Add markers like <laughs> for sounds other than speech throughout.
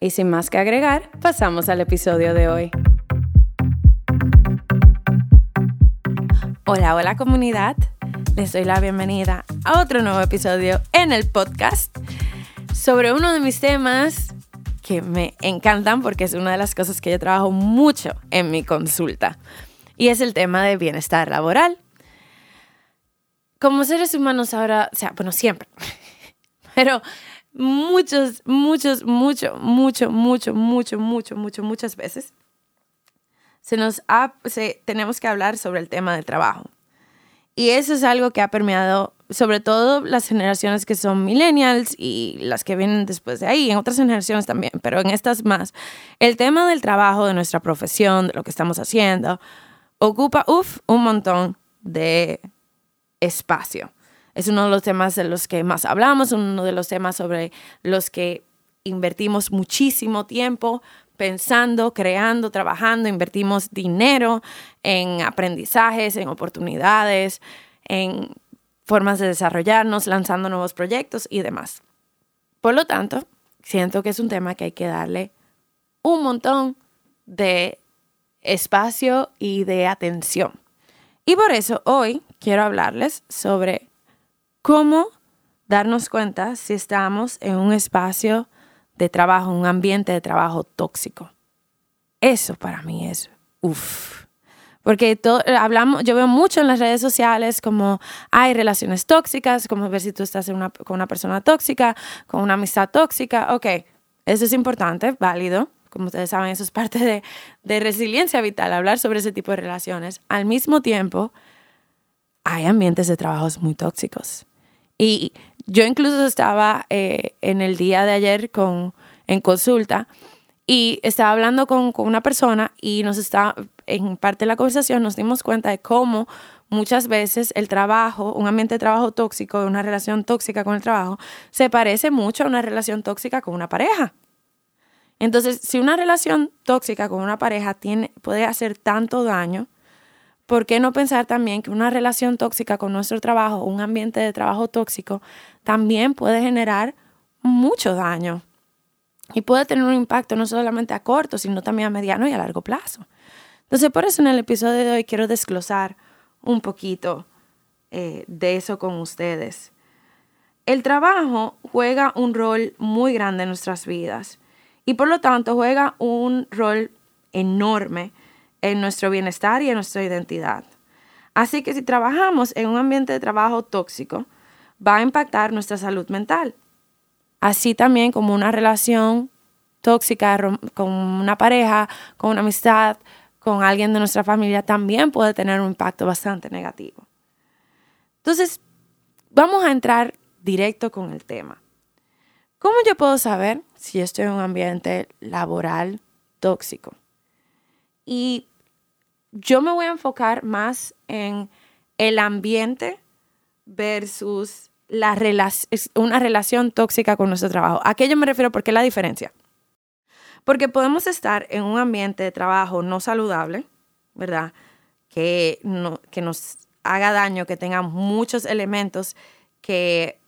Y sin más que agregar, pasamos al episodio de hoy. Hola, hola comunidad. Les doy la bienvenida a otro nuevo episodio en el podcast sobre uno de mis temas que me encantan porque es una de las cosas que yo trabajo mucho en mi consulta y es el tema de bienestar laboral. Como seres humanos ahora, o sea, bueno, siempre, <laughs> pero muchos, muchos, mucho, mucho, mucho, mucho, mucho, mucho, muchas veces se nos ha, tenemos que hablar sobre el tema del trabajo. Y eso es algo que ha permeado sobre todo las generaciones que son millennials y las que vienen después de ahí, en otras generaciones también, pero en estas más. El tema del trabajo, de nuestra profesión, de lo que estamos haciendo, ocupa, uff, un montón de espacio es uno de los temas de los que más hablamos, uno de los temas sobre los que invertimos muchísimo tiempo pensando, creando, trabajando, invertimos dinero en aprendizajes, en oportunidades, en formas de desarrollarnos, lanzando nuevos proyectos y demás. Por lo tanto, siento que es un tema que hay que darle un montón de espacio y de atención. Y por eso hoy quiero hablarles sobre cómo darnos cuenta si estamos en un espacio de trabajo, un ambiente de trabajo tóxico. Eso para mí es uff. Porque hablamos, yo veo mucho en las redes sociales como hay relaciones tóxicas, como ver si tú estás con una persona tóxica, con una amistad tóxica. Ok, eso es importante, válido. Como ustedes saben, eso es parte de, de resiliencia vital, hablar sobre ese tipo de relaciones. Al mismo tiempo, hay ambientes de trabajos muy tóxicos. Y yo incluso estaba eh, en el día de ayer con, en consulta y estaba hablando con, con, una persona y nos está, en parte de la conversación nos dimos cuenta de cómo muchas veces el trabajo, un ambiente de trabajo tóxico, una relación tóxica con el trabajo, se parece mucho a una relación tóxica con una pareja. Entonces, si una relación tóxica con una pareja tiene, puede hacer tanto daño, ¿por qué no pensar también que una relación tóxica con nuestro trabajo, un ambiente de trabajo tóxico, también puede generar mucho daño? Y puede tener un impacto no solamente a corto, sino también a mediano y a largo plazo. Entonces, por eso en el episodio de hoy quiero desglosar un poquito eh, de eso con ustedes. El trabajo juega un rol muy grande en nuestras vidas y por lo tanto juega un rol enorme en nuestro bienestar y en nuestra identidad. Así que si trabajamos en un ambiente de trabajo tóxico, va a impactar nuestra salud mental. Así también como una relación tóxica con una pareja, con una amistad, con alguien de nuestra familia, también puede tener un impacto bastante negativo. Entonces, vamos a entrar directo con el tema. ¿Cómo yo puedo saber si estoy en un ambiente laboral tóxico? Y yo me voy a enfocar más en el ambiente versus la una relación tóxica con nuestro trabajo. ¿A qué yo me refiero? ¿Por qué la diferencia? Porque podemos estar en un ambiente de trabajo no saludable, ¿verdad? Que, no, que nos haga daño, que tenga muchos elementos que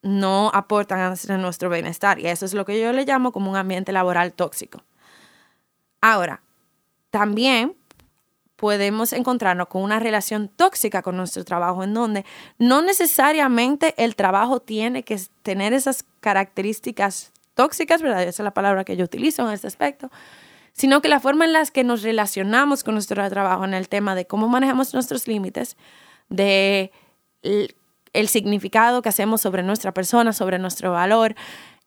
no aportan a nuestro bienestar. Y eso es lo que yo le llamo como un ambiente laboral tóxico. Ahora, también podemos encontrarnos con una relación tóxica con nuestro trabajo, en donde no necesariamente el trabajo tiene que tener esas características tóxicas, ¿verdad? Esa es la palabra que yo utilizo en este aspecto, sino que la forma en la que nos relacionamos con nuestro trabajo en el tema de cómo manejamos nuestros límites, de el significado que hacemos sobre nuestra persona, sobre nuestro valor,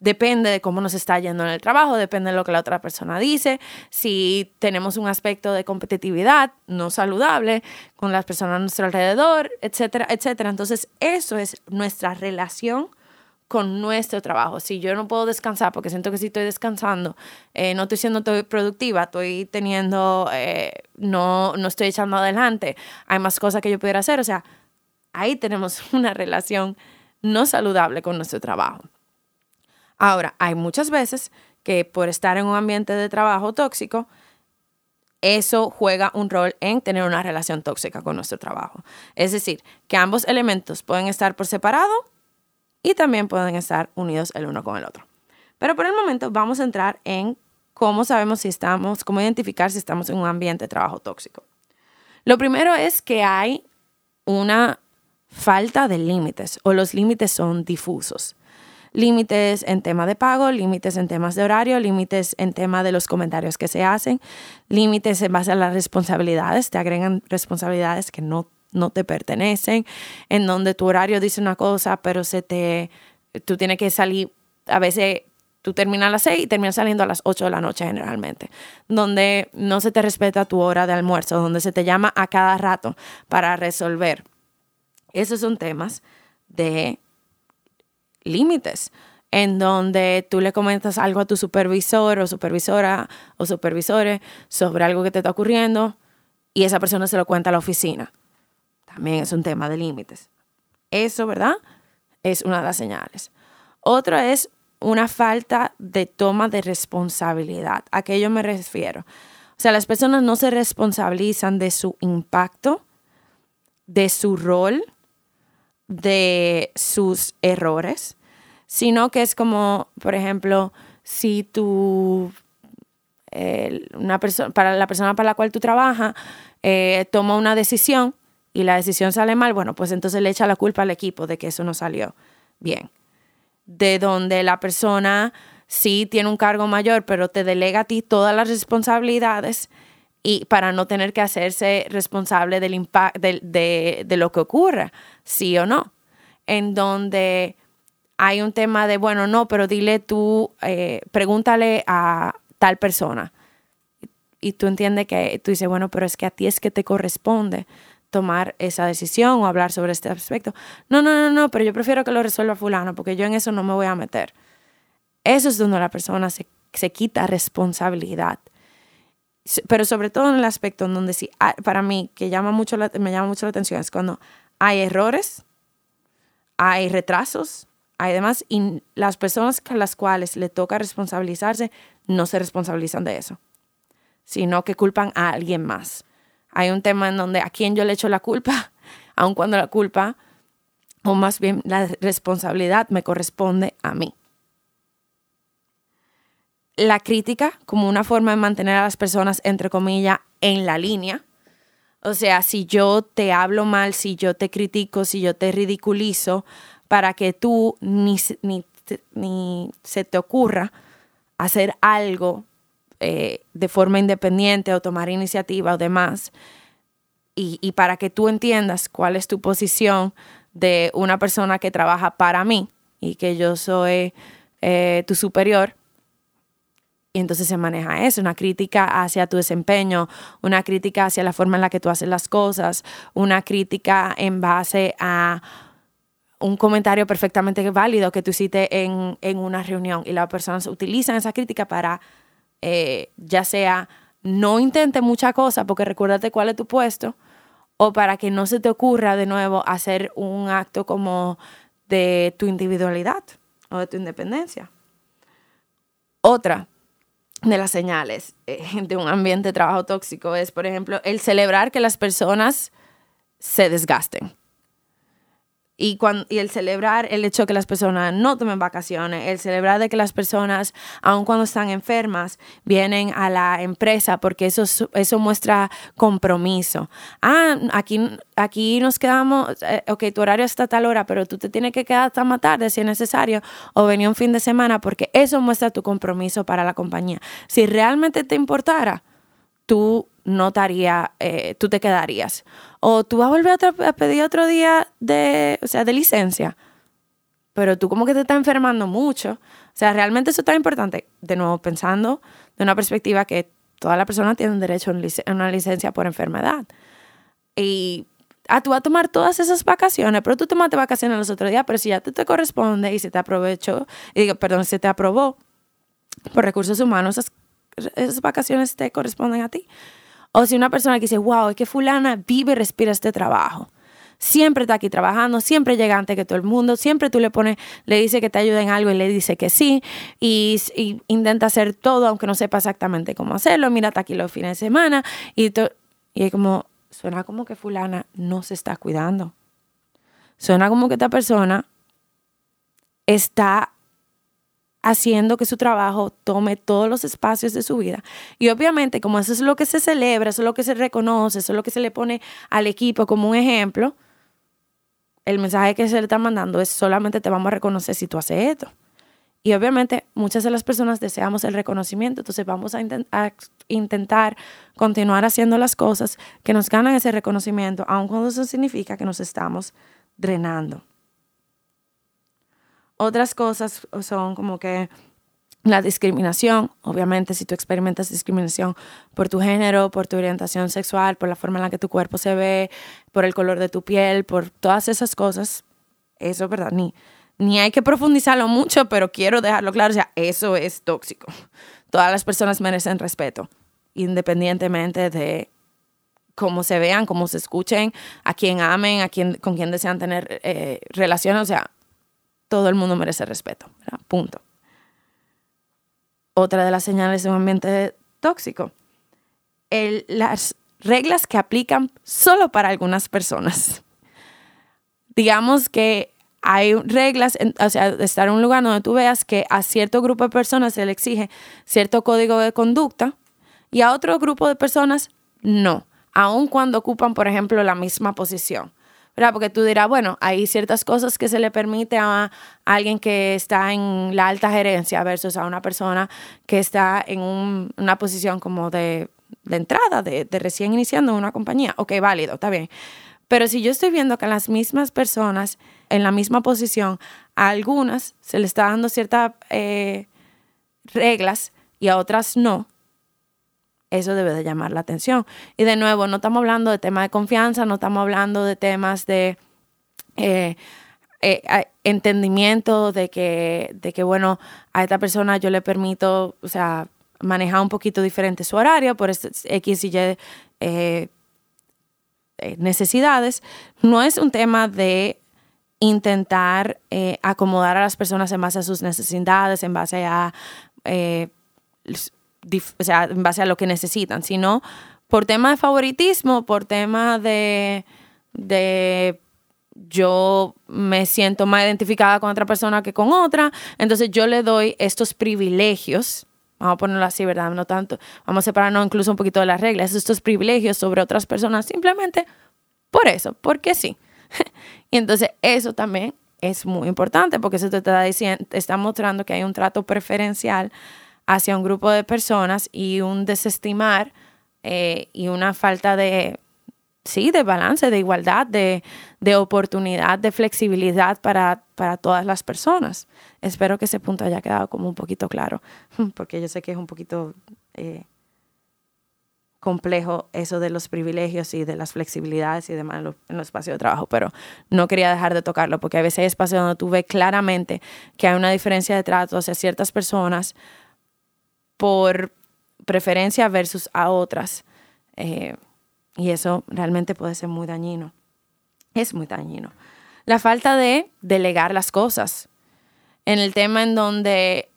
depende de cómo nos está yendo en el trabajo, depende de lo que la otra persona dice, si tenemos un aspecto de competitividad no saludable con las personas a nuestro alrededor, etcétera, etcétera. Entonces, eso es nuestra relación con nuestro trabajo. Si yo no puedo descansar porque siento que si estoy descansando, eh, no estoy siendo productiva, estoy teniendo, eh, no, no estoy echando adelante, hay más cosas que yo pudiera hacer. O sea, ahí tenemos <laughs> una relación no saludable con nuestro trabajo. Ahora, hay muchas veces que por estar en un ambiente de trabajo tóxico, eso juega un rol en tener una relación tóxica con nuestro trabajo. Es decir, que ambos elementos pueden estar por separado y también pueden estar unidos el uno con el otro. Pero por el momento vamos a entrar en cómo sabemos si estamos, cómo identificar si estamos en un ambiente de trabajo tóxico. Lo primero es que hay una falta de límites o los límites son difusos límites en tema de pago, límites en temas de horario, límites en tema de los comentarios que se hacen, límites en base a las responsabilidades, te agregan responsabilidades que no, no te pertenecen, en donde tu horario dice una cosa, pero se te, tú tienes que salir, a veces tú terminas a las 6 y terminas saliendo a las 8 de la noche generalmente, donde no se te respeta tu hora de almuerzo, donde se te llama a cada rato para resolver. Esos son temas de límites en donde tú le comentas algo a tu supervisor o supervisora o supervisores sobre algo que te está ocurriendo y esa persona se lo cuenta a la oficina. También es un tema de límites. Eso, ¿verdad? Es una de las señales. Otra es una falta de toma de responsabilidad. ¿A qué yo me refiero? O sea, las personas no se responsabilizan de su impacto, de su rol, de sus errores, sino que es como, por ejemplo, si tú, una persona, para la persona para la cual tú trabajas, eh, toma una decisión y la decisión sale mal, bueno, pues entonces le echa la culpa al equipo de que eso no salió bien. De donde la persona sí tiene un cargo mayor, pero te delega a ti todas las responsabilidades y para no tener que hacerse responsable del impacto de, lo que ocurra, sí o no. En donde hay un tema de, bueno, no, pero dile tú, eh, pregúntale a tal persona. Y tú entiendes que tú dices, bueno, pero es que a ti es que te corresponde tomar esa decisión o hablar sobre este aspecto. No, no, no, no, pero yo prefiero que lo resuelva fulano porque yo en eso no me voy a meter. Eso es donde la persona se, se quita responsabilidad pero sobre todo en el aspecto en donde sí, para mí, que llama mucho me llama mucho la atención, es cuando hay errores, hay retrasos, hay demás, y las personas a las cuales le toca responsabilizarse no se responsabilizan de eso, sino que culpan a alguien más. Hay un tema en donde a quién yo le echo la culpa, <laughs> aun cuando la culpa, o más bien la responsabilidad me corresponde a mí la crítica como una forma de mantener a las personas, entre comillas, en la línea. O sea, si yo te hablo mal, si yo te critico, si yo te ridiculizo, para que tú ni, ni, se te ocurra hacer algo eh, de forma independiente o tomar iniciativa o demás, y, para que tú entiendas cuál es tu posición de una persona que trabaja para mí y que yo soy eh, tu superior, y entonces se maneja eso, una crítica hacia tu desempeño, una crítica hacia la forma en la que tú haces las cosas, una crítica en base a un comentario perfectamente válido que tú hiciste en, una reunión y las personas utilizan esa crítica para, eh, ya sea, no intente mucha cosa porque recuérdate cuál es tu puesto, o para que no se te ocurra de nuevo hacer un acto como de tu individualidad o de tu independencia. Otra, de las señales eh, de un ambiente de trabajo tóxico es, por ejemplo, el celebrar que las personas se desgasten. Y, cuando, y el celebrar el hecho de que las personas no tomen vacaciones, el celebrar de que las personas, aun cuando están enfermas, vienen a la empresa porque eso, eso muestra compromiso. Ah, aquí, aquí nos quedamos, eh, ok, tu horario está a tal hora, pero tú te tienes que quedar hasta más tarde si es necesario o venir un fin de semana porque eso muestra tu compromiso para la compañía. Si realmente te importara, tú no eh, tú te quedarías. O tú vas a volver a, pedir otro día de, o sea, de licencia, pero tú como que te estás enfermando mucho. O sea, realmente eso está importante. De nuevo, pensando de una perspectiva que toda la persona tiene derecho a una licencia por enfermedad. Y ah, tú vas a tomar todas esas vacaciones, pero tú tomaste vacaciones los otros días, pero si ya te, te corresponde y se te aprovechó, y perdón, se te aprobó por recursos humanos, esas, vacaciones te corresponden a ti. O si una persona que dice, wow, es que fulana vive y respira este trabajo. Siempre está aquí trabajando, siempre llega antes que todo el mundo, siempre tú le pones, le dice que te ayuda en algo y le dice que sí, y, intenta hacer todo aunque no sepa exactamente cómo hacerlo, mira, está aquí los fines de semana, y, y es como, suena como que fulana no se está cuidando. Suena como que esta persona está haciendo que su trabajo tome todos los espacios de su vida. Y obviamente, como eso es lo que se celebra, eso es lo que se reconoce, eso es lo que se le pone al equipo como un ejemplo, el mensaje que se le está mandando es solamente te vamos a reconocer si tú haces esto. Y obviamente muchas de las personas deseamos el reconocimiento, entonces vamos a, a, intentar continuar haciendo las cosas que nos ganan ese reconocimiento, aun cuando eso significa que nos estamos drenando. Otras cosas son como que la discriminación, obviamente si tú experimentas discriminación por tu género, por tu orientación sexual, por la forma en la que tu cuerpo se ve, por el color de tu piel, por todas esas cosas, eso es verdad, ni, ni hay que profundizarlo mucho, pero quiero dejarlo claro, o sea, eso es tóxico. Todas las personas merecen respeto, independientemente de cómo se vean, cómo se escuchen, a quién amen, a quién, con quién desean tener eh, relaciones, o sea, todo el mundo merece respeto. Punto. Otra de las señales de un ambiente tóxico. las reglas que aplican solo para algunas personas. Digamos que hay reglas, o sea, estar en un lugar donde tú veas que a cierto grupo de personas se le exige cierto código de conducta y a otro grupo de personas no, aun cuando ocupan, por ejemplo, la misma posición. ¿Verdad? Porque tú dirás, bueno, hay ciertas cosas que se le permite a, alguien que está en la alta gerencia versus a una persona que está en una posición como de, entrada, de, recién iniciando una compañía. Ok, válido, está bien. Pero si yo estoy viendo que las mismas personas en la misma posición, a algunas se le está dando ciertas eh, reglas y a otras no, eso debe de llamar la atención. Y de nuevo, no estamos hablando de temas de confianza, no estamos hablando de temas de eh, eh, entendimiento, de que, de que, bueno, a esta persona yo le permito, o sea, manejar un poquito diferente su horario por X y Y eh, necesidades. No es un tema de intentar acomodar a las personas en base a sus necesidades, en base a o sea, en base a lo que necesitan, sino por tema de favoritismo, por tema de, de yo me siento más identificada con otra persona que con otra, entonces yo le doy estos privilegios, vamos a ponerlo así, ¿verdad? No tanto, vamos a separarnos incluso un poquito de las reglas, estos privilegios sobre otras personas, simplemente por eso, porque sí. <laughs> y entonces eso también es muy importante porque eso te está diciendo, te está mostrando que hay un trato preferencial hacia un grupo de personas y un desestimar eh, y una falta de, sí, de balance, de igualdad, de, oportunidad, de flexibilidad para, para, todas las personas. Espero que ese punto haya quedado como un poquito claro, <laughs> porque yo sé que es un poquito eh, complejo eso de los privilegios y de las flexibilidades y demás en los, en espacios de trabajo, pero no quería dejar de tocarlo, porque a veces hay espacios donde tú ves claramente que hay una diferencia de trato hacia ciertas personas por preferencia versus a otras. Eh, y eso realmente puede ser muy dañino. Es muy dañino. La falta de delegar las cosas. En el tema en donde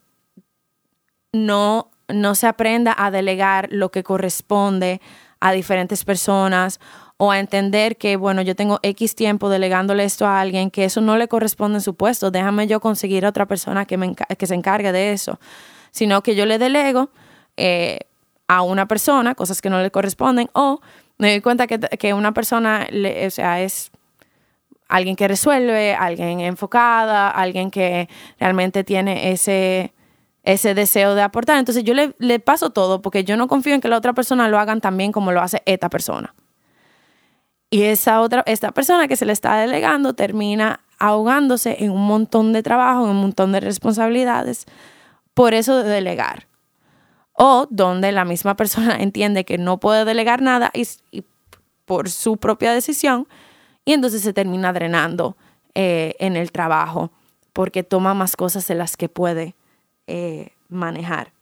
no, no se aprenda a delegar lo que corresponde a diferentes personas o a entender que, bueno, yo tengo X tiempo delegándole esto a alguien, que eso no le corresponde en su puesto, déjame yo conseguir a otra persona que, me, que se encargue de eso, sino que yo le delego eh, a una persona cosas que no le corresponden o me doy cuenta que, que una persona, o sea, es alguien que resuelve, alguien enfocada, alguien que realmente tiene ese, ese deseo de aportar. Entonces yo le, le, paso todo porque yo no confío en que la otra persona lo hagan tan bien como lo hace esta persona. Y esa otra, esta persona que se le está delegando termina ahogándose en un montón de trabajo, en un montón de responsabilidades, por eso de delegar. O donde la misma persona <laughs> entiende que no puede delegar nada y, por su propia decisión, y entonces se termina drenando eh, en el trabajo porque toma más cosas de las que puede eh, manejar.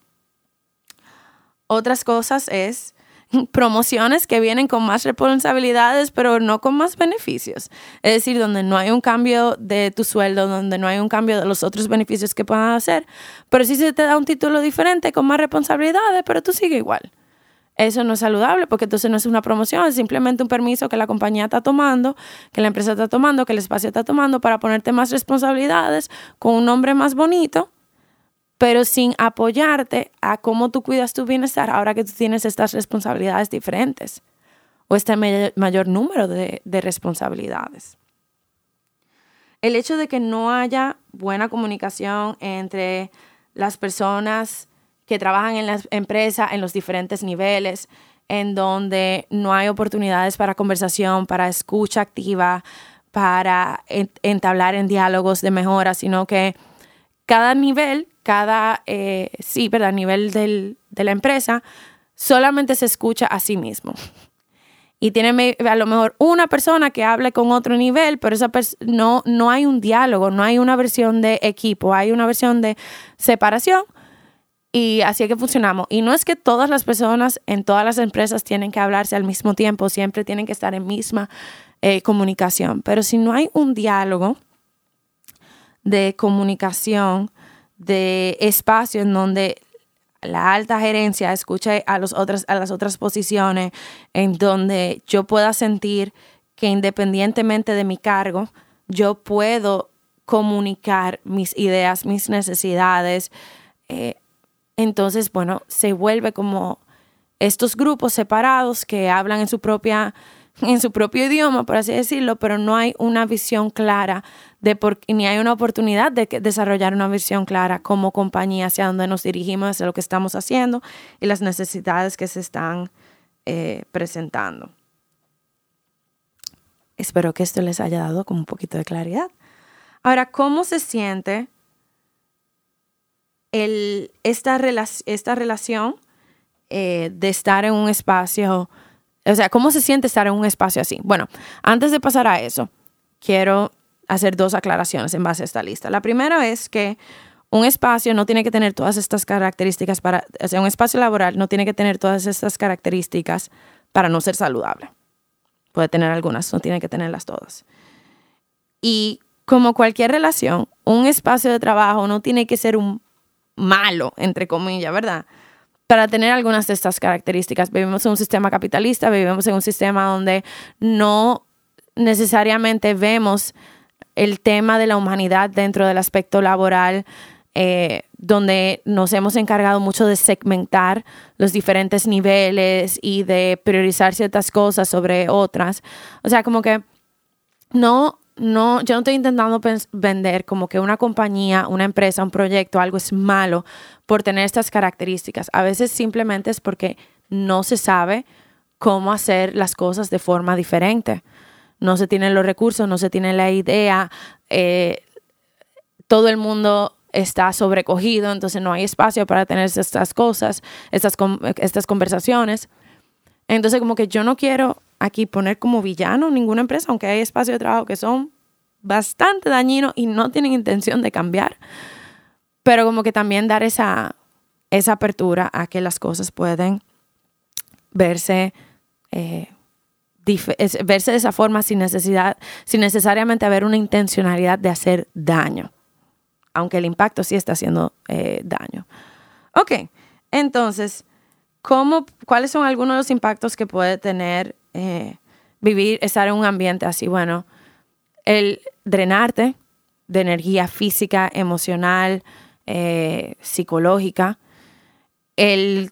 Otras cosas es <laughs> promociones que vienen con más responsabilidades, pero no con más beneficios. Es decir, donde no hay un cambio de tu sueldo, donde no hay un cambio de los otros beneficios que puedan hacer, pero sí se te da un título diferente con más responsabilidades, pero tú sigues igual. Eso no es saludable porque entonces no es una promoción, es simplemente un permiso que la compañía está tomando, que la empresa está tomando, que el espacio está tomando para ponerte más responsabilidades con un nombre más bonito pero sin apoyarte a cómo tú cuidas tu bienestar ahora que tú tienes estas responsabilidades diferentes o este mayor número de, responsabilidades. El hecho de que no haya buena comunicación entre las personas que trabajan en la empresa en los diferentes niveles, en donde no hay oportunidades para conversación, para escucha activa, para entablar en diálogos de mejora, sino que cada nivel cada, eh, sí, ¿verdad? nivel del, de la empresa, solamente se escucha a sí mismo. Y tiene a lo mejor una persona que hable con otro nivel, pero esa no, no hay un diálogo, no hay una versión de equipo, hay una versión de separación. Y así es que funcionamos. Y no es que todas las personas en todas las empresas tienen que hablarse al mismo tiempo, siempre tienen que estar en misma eh, comunicación. Pero si no hay un diálogo de comunicación, de espacio en donde la alta gerencia escuche a, los otras, a las otras posiciones, en donde yo pueda sentir que independientemente de mi cargo, yo puedo comunicar mis ideas, mis necesidades. Eh, entonces, bueno, se vuelve como estos grupos separados que hablan en su propia en su propio idioma, por así decirlo, pero no hay una visión clara de por, ni hay una oportunidad de desarrollar una visión clara como compañía hacia dónde nos dirigimos, hacia lo que estamos haciendo y las necesidades que se están eh, presentando. Espero que esto les haya dado como un poquito de claridad. Ahora, ¿cómo se siente el, esta, esta relación eh, de estar en un espacio o sea, ¿cómo se siente estar en un espacio así? Bueno, antes de pasar a eso, quiero hacer dos aclaraciones en base a esta lista. La primera es que un espacio no tiene que tener todas estas características para, o sea, un espacio laboral no tiene que tener todas estas características para no ser saludable. Puede tener algunas, no tiene que tenerlas todas. Y como cualquier relación, un espacio de trabajo no tiene que ser un malo, entre comillas, ¿verdad? Para tener algunas de estas características. Vivimos en un sistema capitalista, vivimos en un sistema donde no necesariamente vemos el tema de la humanidad dentro del aspecto laboral, eh, donde nos hemos encargado mucho de segmentar los diferentes niveles y de priorizar ciertas cosas sobre otras. O sea, como que no no, yo no estoy intentando vender como que una compañía, una empresa, un proyecto, algo es malo por tener estas características. A veces simplemente es porque no se sabe cómo hacer las cosas de forma diferente. No se tienen los recursos, no se tiene la idea, eh, todo el mundo está sobrecogido, entonces no hay espacio para tener estas cosas, estas, estas conversaciones. Entonces como que yo no quiero aquí poner como villano ninguna empresa, aunque hay espacios de trabajo que son bastante dañinos y no tienen intención de cambiar, pero como que también dar esa, esa apertura a que las cosas pueden verse, eh, verse de esa forma sin necesidad, sin necesariamente haber una intencionalidad de hacer daño, aunque el impacto sí está haciendo eh, daño. Ok, entonces, ¿cómo, ¿cuáles son algunos de los impactos que puede tener eh, vivir, estar en un ambiente así? Bueno, el drenarte de energía física, emocional, eh, psicológica, el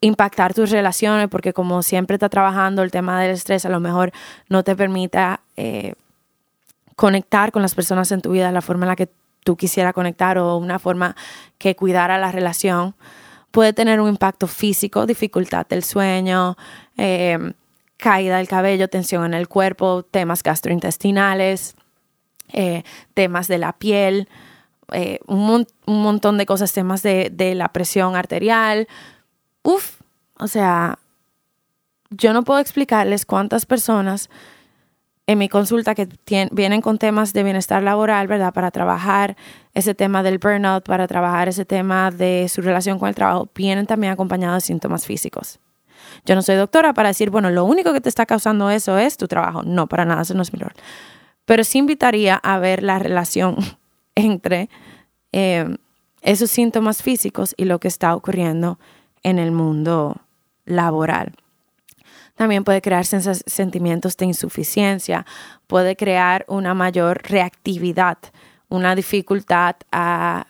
impactar tus relaciones, porque como siempre está trabajando el tema del estrés, a lo mejor no te permita eh, conectar con las personas en tu vida de la forma en la que tú quisieras conectar o una forma que cuidara la relación. Puede tener un impacto físico, dificultad del sueño, eh, caída del cabello, tensión en el cuerpo, temas gastrointestinales, eh, temas de la piel, un, un, montón de cosas, temas de, de la presión arterial, Uf, o sea, yo no puedo explicarles cuántas personas en mi consulta que vienen con temas de bienestar laboral, ¿verdad? Para trabajar ese tema del burnout, para trabajar ese tema de su relación con el trabajo, vienen también acompañados de síntomas físicos. Yo no soy doctora para decir, bueno, lo único que te está causando eso es tu trabajo. No, para nada, eso no es mi rol. Pero sí invitaría a ver la relación <laughs> entre eh, esos síntomas físicos y lo que está ocurriendo en el mundo laboral. También puede crear sentimientos de insuficiencia, puede crear una mayor reactividad, una dificultad a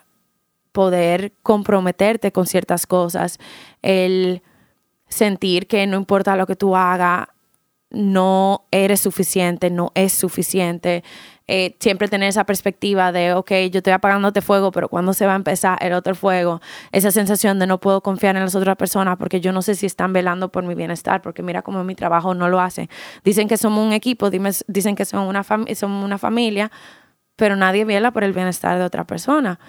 poder comprometerte con ciertas cosas, el sentir que no importa lo que tú hagas, no eres suficiente, no es suficiente, eh, siempre tener esa perspectiva de, ok, yo estoy apagándote fuego, pero cuando se va a empezar el otro fuego? Esa sensación de no puedo confiar en las otras personas porque yo no sé si están velando por mi bienestar, porque mira cómo mi trabajo no lo hace. Dicen que somos un equipo, dicen que son una, somos una familia, pero nadie vela por el bienestar de otra persona.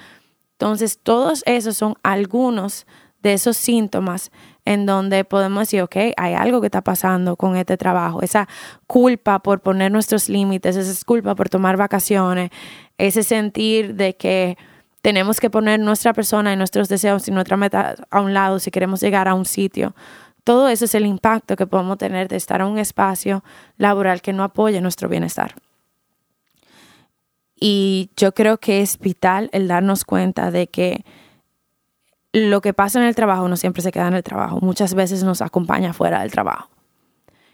Entonces, todos esos son algunos de esos síntomas en donde podemos decir, ok, hay algo que está pasando con este trabajo, esa culpa por poner nuestros límites, esa culpa por tomar vacaciones, ese sentir de que tenemos que poner nuestra persona y nuestros deseos y nuestra meta a un lado si queremos llegar a un sitio. Todo eso es el impacto que podemos tener de estar en un espacio laboral que no apoye nuestro bienestar. Y yo creo que es vital el darnos cuenta de que lo que pasa en el trabajo no siempre se queda en el trabajo, muchas veces nos acompaña fuera del trabajo.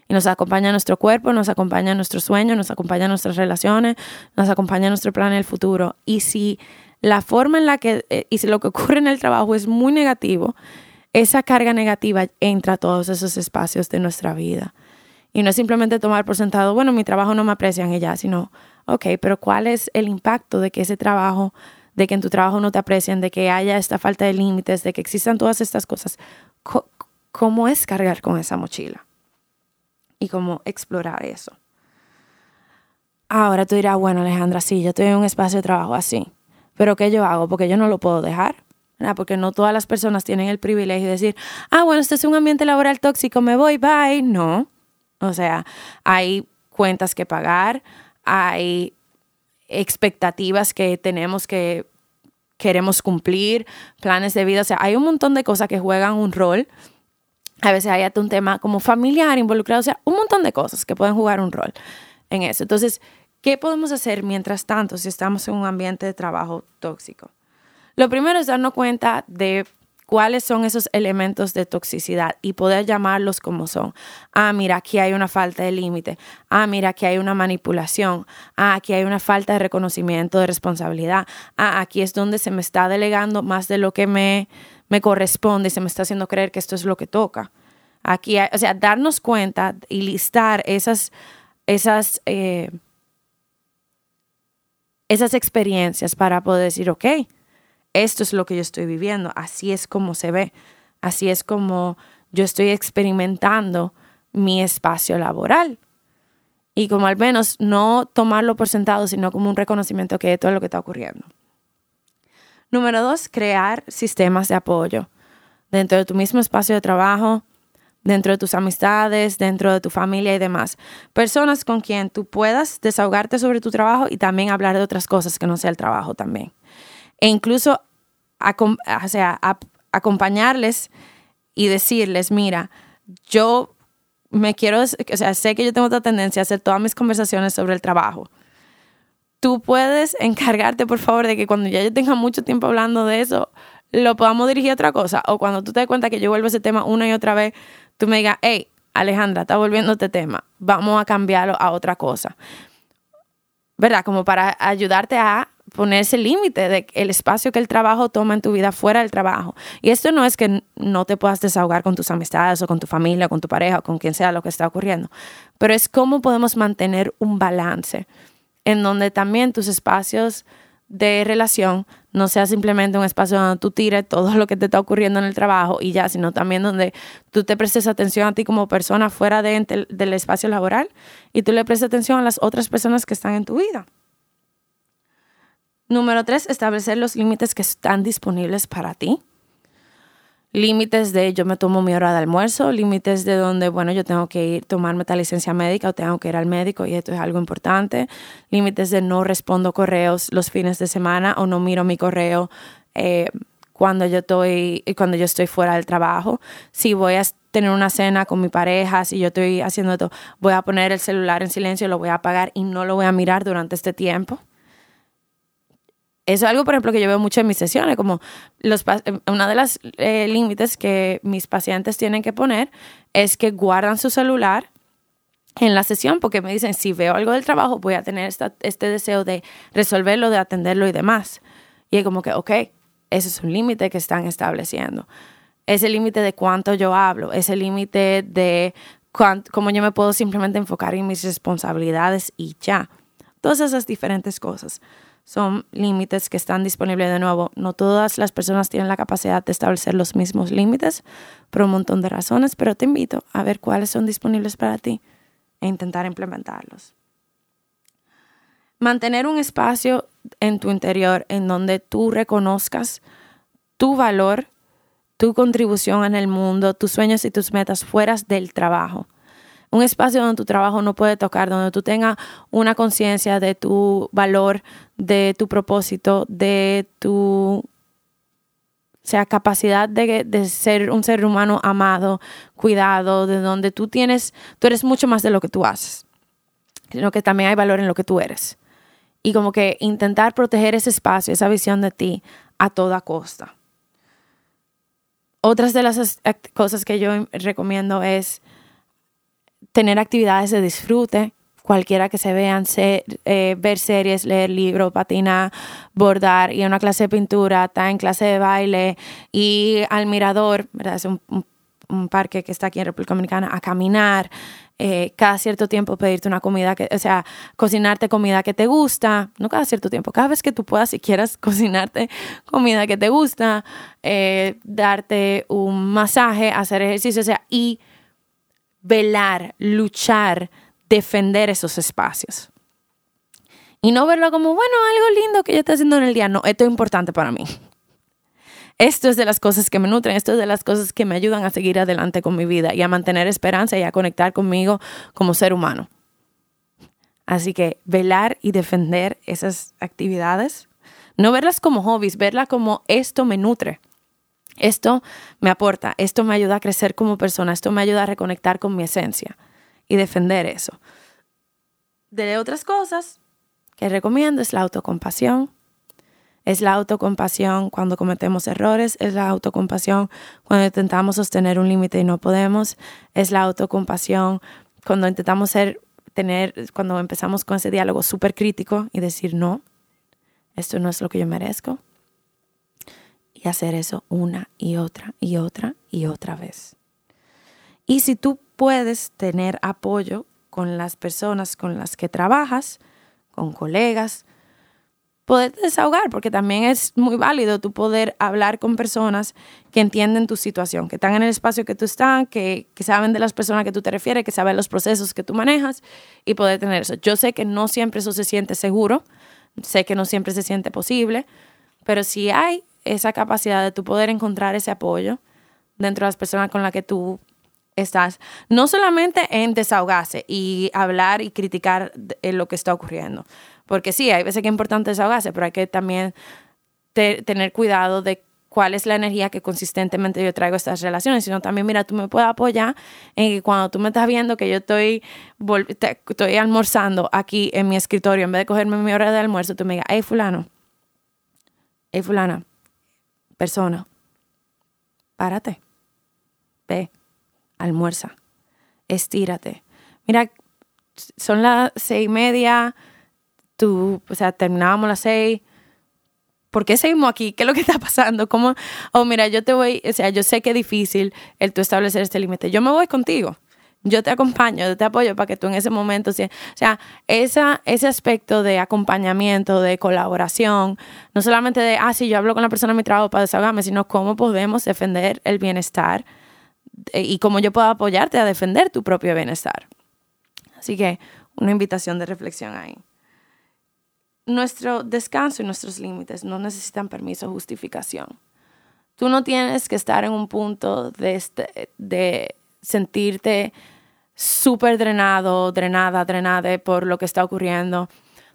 Y nos acompaña nuestro cuerpo, nos acompaña nuestro sueño, nos acompaña nuestras relaciones, nos acompaña nuestro plan en el futuro. Y si la forma en la que, eh, y si lo que ocurre en el trabajo es muy negativo, esa carga negativa entra a todos esos espacios de nuestra vida. Y no es simplemente tomar por sentado, bueno, mi trabajo no me aprecian y ya, sino, ok, pero ¿cuál es el impacto de que ese trabajo de que en tu trabajo no te aprecien, de que haya esta falta de límites, de que existan todas estas cosas. ¿Cómo es cargar con esa mochila? Y cómo explorar eso. Ahora tú dirás, bueno, Alejandra, sí, yo estoy en un espacio de trabajo así, pero ¿qué yo hago? Porque yo no lo puedo dejar. Porque no todas las personas tienen el privilegio de decir, ah, bueno, este es un ambiente laboral tóxico, me voy, bye. No. O sea, hay cuentas que pagar, hay expectativas que tenemos que queremos cumplir, planes de vida, o sea, hay un montón de cosas que juegan un rol. A veces hay un tema como familiar involucrado, o sea, un montón de cosas que pueden jugar un rol en eso. Entonces, ¿qué podemos hacer mientras tanto si estamos en un ambiente de trabajo tóxico? Lo primero es darnos cuenta de cuáles son esos elementos de toxicidad y poder llamarlos como son. Ah, mira, aquí hay una falta de límite. Ah, mira, aquí hay una manipulación. Ah, aquí hay una falta de reconocimiento de responsabilidad. Ah, aquí es donde se me está delegando más de lo que me, me corresponde y se me está haciendo creer que esto es lo que toca. Aquí, o sea, darnos cuenta y listar esas, esas, eh, esas experiencias para poder decir, ok, esto es lo que yo estoy viviendo, así es como se ve, así es como yo estoy experimentando mi espacio laboral. Y como al menos no tomarlo por sentado, sino como un reconocimiento que de todo lo que está ocurriendo. Número dos, crear sistemas de apoyo dentro de tu mismo espacio de trabajo, dentro de tus amistades, dentro de tu familia y demás. Personas con quien tú puedas desahogarte sobre tu trabajo y también hablar de otras cosas que no sea el trabajo también e incluso acompañarles y decirles, mira, yo me quiero, o sea, sé que yo tengo otra tendencia a hacer todas mis conversaciones sobre el trabajo. Tú puedes encargarte, por favor, de que cuando ya yo tenga mucho tiempo hablando de eso, lo podamos dirigir a otra cosa. O cuando tú te das cuenta que yo vuelvo a ese tema una y otra vez, tú me digas, hey, Alejandra, está volviendo este tema, vamos a cambiarlo a otra cosa. ¿Verdad? Como para ayudarte a poner ese límite de el espacio que el trabajo toma en tu vida fuera del trabajo. Y esto no es que no te puedas desahogar con tus amistades o con tu familia, o con tu pareja o con quien sea lo que está ocurriendo, pero es cómo podemos mantener un balance en donde también tus espacios de relación no sea simplemente un espacio donde tú tires todo lo que te está ocurriendo en el trabajo y ya, sino también donde tú te prestes atención a ti como persona fuera de, del espacio laboral y tú le prestes atención a las otras personas que están en tu vida. Número tres, establecer los límites que están disponibles para ti. Límites de yo me tomo mi hora de almuerzo, límites de donde, bueno, yo tengo que ir, tomarme tal licencia médica o tengo que ir al médico y esto es algo importante. Límites de no respondo correos los fines de semana o no miro mi correo eh, cuando, yo estoy, cuando yo estoy fuera del trabajo. Si voy a tener una cena con mi pareja, si yo estoy haciendo esto, voy a poner el celular en silencio, lo voy a apagar y no lo voy a mirar durante este tiempo. Eso es algo, por ejemplo, que yo veo mucho en mis sesiones, como los, una de las eh, límites que mis pacientes tienen que poner es que guardan su celular en la sesión porque me dicen, si veo algo del trabajo, voy a tener este deseo de resolverlo, de atenderlo y demás. Y es como que, ok, ese es un límite que están estableciendo. Ese límite de cuánto yo hablo, ese límite de cómo yo me puedo simplemente enfocar en mis responsabilidades y ya. Todas esas diferentes cosas son límites que están disponibles de nuevo. No todas las personas tienen la capacidad de establecer los mismos límites por un montón de razones, pero te invito a ver cuáles son disponibles para ti e intentar implementarlos. Mantener un espacio en tu interior en donde tú reconozcas tu valor, tu contribución en el mundo, tus sueños y tus metas fuera del trabajo un espacio donde tu trabajo no puede tocar, donde tú tengas una conciencia de tu valor, de tu propósito, de tu sea, capacidad de, de, ser un ser humano amado, cuidado, de donde tú tienes, tú eres mucho más de lo que tú haces, sino que también hay valor en lo que tú eres. Y como que intentar proteger ese espacio, esa visión de ti a toda costa. Otras de las cosas que yo recomiendo es tener actividades de disfrute, cualquiera que se vean, eh, ver series, leer libros, patinar, bordar, y a una clase de pintura, estar en clase de baile, y al mirador, ¿verdad? Es un, parque que está aquí en República Dominicana, a caminar, eh, cada cierto tiempo pedirte una comida, que, o sea, cocinarte comida que te gusta, no cada cierto tiempo, cada vez que tú puedas, si quieras <laughs> cocinarte comida que te gusta, eh, darte un masaje, hacer ejercicio, o sea, y velar, luchar, defender esos espacios. Y no verlo como, bueno, algo lindo que yo estoy haciendo en el día. No, esto es importante para mí. Esto es de las cosas que me nutren, esto es de las cosas que me ayudan a seguir adelante con mi vida y a mantener esperanza y a conectar conmigo como ser humano. Así que velar y defender esas actividades, no verlas como hobbies, verlas como esto me nutre. Esto me aporta, esto me ayuda a crecer como persona, esto me ayuda a reconectar con mi esencia y defender eso. De otras cosas que recomiendo es la autocompasión. Es la autocompasión cuando cometemos errores, es la autocompasión cuando intentamos sostener un límite y no podemos, es la autocompasión cuando intentamos tener, cuando empezamos con ese diálogo súper crítico y decir, no, esto no es lo que yo merezco, y hacer eso una y otra y otra y otra vez. Y si tú puedes tener apoyo con las personas con las que trabajas, con colegas, poder desahogar, porque también es muy válido tu poder hablar con personas que entienden tu situación, que están en el espacio que tú estás, que, que saben de las personas que tú te refieres, que saben los procesos que tú manejas y poder tener eso. Yo sé que no siempre eso se siente seguro, sé que no siempre se siente posible, pero si hay esa capacidad de tu poder encontrar ese apoyo dentro de las personas con las que tú estás, no solamente en desahogarse y hablar y criticar lo que está ocurriendo, porque sí, hay veces que es importante desahogarse, pero hay que también tener cuidado de cuál es la energía que consistentemente yo traigo a estas relaciones, sino también, mira, tú me puedes apoyar en que cuando tú me estás viendo que yo estoy, estoy almorzando aquí en mi escritorio, en vez de cogerme mi hora de almuerzo, tú me digas, hey fulano, hey fulana, persona, párate, ve, almuerza. estírate. Mira, son las seis y media, tú, o sea, terminábamos las seis. ¿Por qué seguimos aquí? ¿Qué es lo que está pasando? ¿Cómo? Oh, mira, yo te voy, o sea, yo sé que es difícil el tú establecer este límite. Yo me voy contigo. Yo te acompaño, yo te apoyo para que tú en ese momento, o sea, esa, ese aspecto de acompañamiento, de colaboración, no solamente de, ah, sí, yo hablo con la persona en mi trabajo para desahogarme, sino cómo podemos defender el bienestar eh, y cómo yo puedo apoyarte a defender tu propio bienestar. Así que una invitación de reflexión ahí. Nuestro descanso y nuestros límites no necesitan permiso o justificación. Tú no tienes que estar en un punto de, este, de sentirte súper drenado, drenada, drenada por lo que está ocurriendo.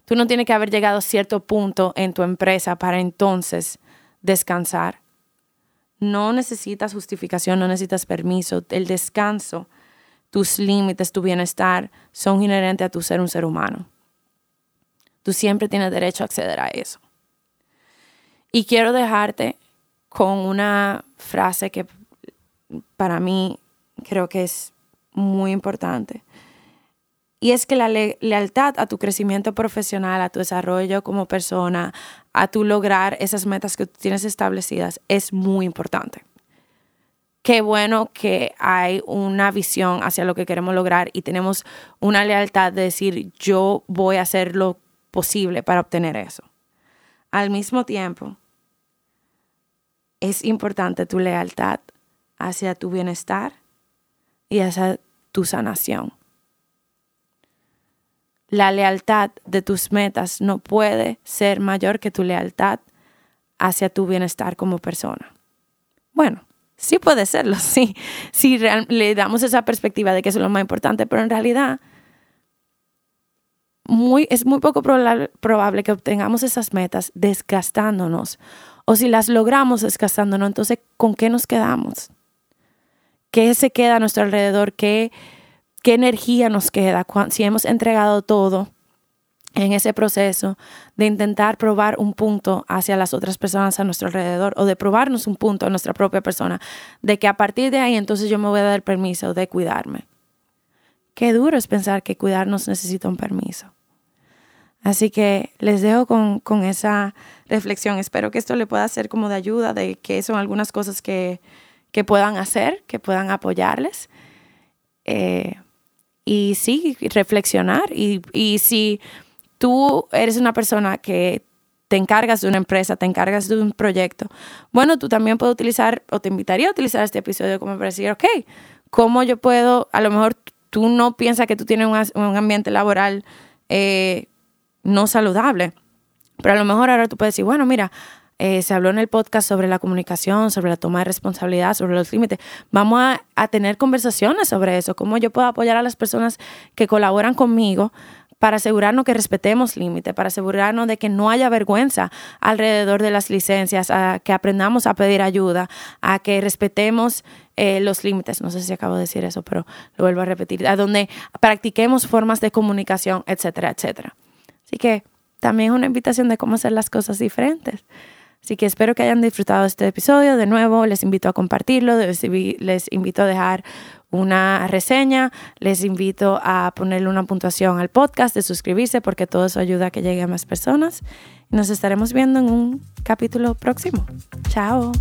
Tú no tienes que haber llegado a cierto punto en tu empresa para entonces descansar. No necesitas justificación, no necesitas permiso. El descanso, tus límites, tu bienestar son inherentes a tu ser un ser humano. Tú siempre tienes derecho a acceder a eso. Y quiero dejarte con una frase que para mí creo que es muy importante. Y es que la lealtad a tu crecimiento profesional, a tu desarrollo como persona, a tu lograr esas metas que tienes establecidas es muy importante. Qué bueno que hay una visión hacia lo que queremos lograr y tenemos una lealtad de decir yo voy a hacer lo posible para obtener eso. Al mismo tiempo, es importante tu lealtad hacia tu bienestar y hacia tu sanación. La lealtad de tus metas no puede ser mayor que tu lealtad hacia tu bienestar como persona. Bueno, sí puede serlo, <laughs> sí, si le damos esa perspectiva de que eso es lo más importante, pero en realidad muy, es muy poco probable, probable que obtengamos esas metas desgastándonos. O si las logramos desgastándonos, entonces, ¿con qué nos quedamos? ¿Qué se queda a nuestro alrededor? ¿Qué, qué energía nos queda si hemos entregado todo en ese proceso de intentar probar un punto hacia las otras personas a nuestro alrededor o de probarnos un punto a nuestra propia persona, de que a partir de ahí entonces yo me voy a dar permiso de cuidarme. Qué duro es pensar que cuidarnos necesita un permiso. Así que les dejo con, con esa reflexión. Espero que esto le pueda ser como de ayuda, de que son algunas cosas que, que puedan hacer, que puedan apoyarles. Eh, y sí, reflexionar. Y, y si tú eres una persona que te encargas de una empresa, te encargas de un proyecto, bueno, tú también puedes utilizar, o te invitaría a utilizar este episodio como para decir, ok, ¿cómo yo puedo, a lo mejor tú no piensas que tú tienes un, un ambiente laboral eh, no saludable, pero a lo mejor ahora tú puedes decir, bueno, mira, eh, se habló en el podcast sobre la comunicación, sobre la toma de responsabilidad, sobre los límites. Vamos a, tener conversaciones sobre eso, cómo yo puedo apoyar a las personas que colaboran conmigo para asegurarnos que respetemos límites, para asegurarnos de que no haya vergüenza alrededor de las licencias, a que aprendamos a pedir ayuda, a que respetemos eh, los límites. No sé si acabo de decir eso, pero lo vuelvo a repetir, a donde practiquemos formas de comunicación, etcétera, etcétera. Así que también es una invitación de cómo hacer las cosas diferentes. Así que espero que hayan disfrutado este episodio. De nuevo, les invito a compartirlo, les invito a dejar una reseña, les invito a ponerle una puntuación al podcast, de suscribirse, porque todo eso ayuda a que llegue a más personas. Nos estaremos viendo en un capítulo próximo. Chao.